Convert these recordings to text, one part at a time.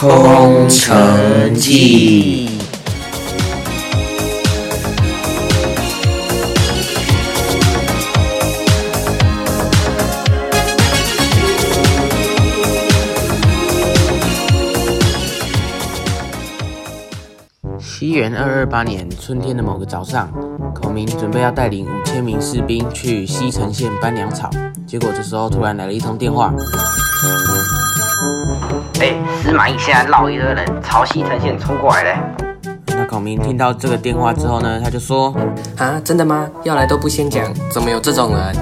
空城计》。西元二二八年春天的某个早上，孔明准备要带领五千名士兵去西城县搬粮草，结果这时候突然来了一通电话。哎，司马懿现在绕一堆人朝西城县冲过来嘞。那孔明听到这个电话之后呢，他就说：啊，真的吗？要来都不先讲，怎么有这种人？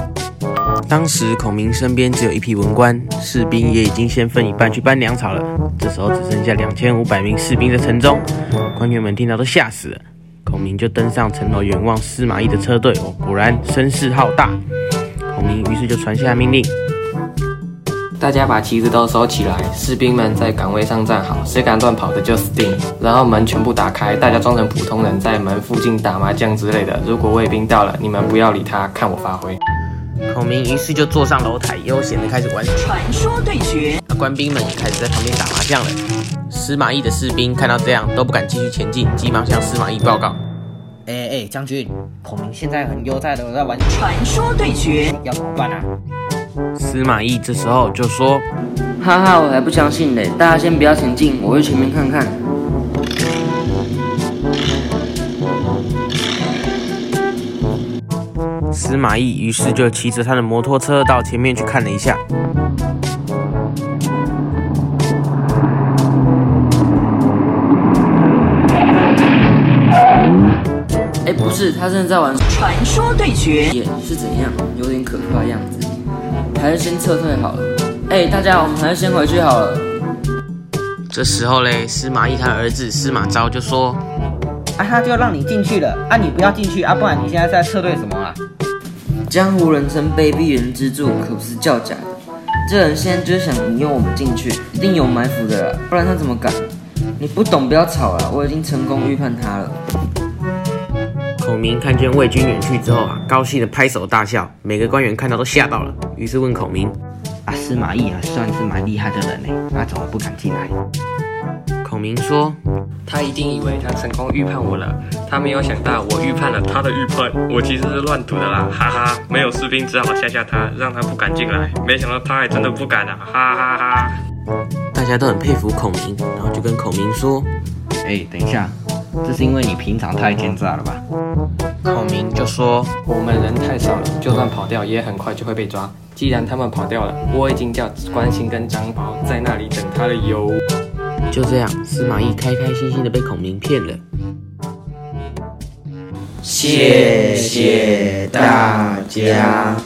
当时孔明身边只有一批文官，士兵也已经先分一半去搬粮草了。这时候只剩下两千五百名士兵在城中，官员们听到都吓死了。孔明就登上城楼远望司马懿的车队，哦，果然声势浩大。孔明于是就传下命令：大家把旗子都收起来，士兵们在岗位上站好，谁敢乱跑的就死定。然后门全部打开，大家装成普通人在门附近打麻将之类的。如果卫兵到了，你们不要理他，看我发挥。孔明于是就坐上楼台，悠闲的开始玩传说对决。那官兵们也开始在旁边打麻将了。司马懿的士兵看到这样都不敢继续前进，急忙向司马懿报告：“哎哎，将军，孔明现在很悠哉的在玩传说对决，要怎么办啊？”司马懿这时候就说：“哈哈，我还不相信嘞！大家先不要前进，我去前面看看。”司马懿于是就骑着他的摩托车到前面去看了一下。哎，不是，他真的在玩传说对决，是怎样？有点可怕的样子，还是先撤退好了。哎，大家，我们还是先回去好了。这时候嘞，司马懿他的儿子司马昭就说：“啊，他就让你进去了，啊，你不要进去啊，不然你现在在撤退什么啊？”江湖人称卑鄙人之助，可不是叫假的。这人现在就是想引诱我们进去，一定有埋伏的，不然他怎么敢？你不懂，不要吵了，我已经成功预判他了。孔明看见魏军远去之后啊，高兴的拍手大笑，每个官员看到都吓到了，于是问孔明：“啊，司马懿啊，算是蛮厉害的人呢，那怎么不敢进来？”孔明说：“他一定以为他成功预判我了，他没有想到我预判了他的预判。我其实是乱赌的啦，哈哈！没有士兵，只好吓吓他，让他不敢进来。没想到他还真的不敢啊，哈哈哈！”大家都很佩服孔明，然后就跟孔明说：“哎，等一下，这是因为你平常太奸诈了吧？”孔明就说：“我们人太少了，就算跑掉，也很快就会被抓。既然他们跑掉了，我已经叫关兴跟张宝在那里等他了哟。”就这样，司马懿开开心心的被孔明骗了。谢谢大家。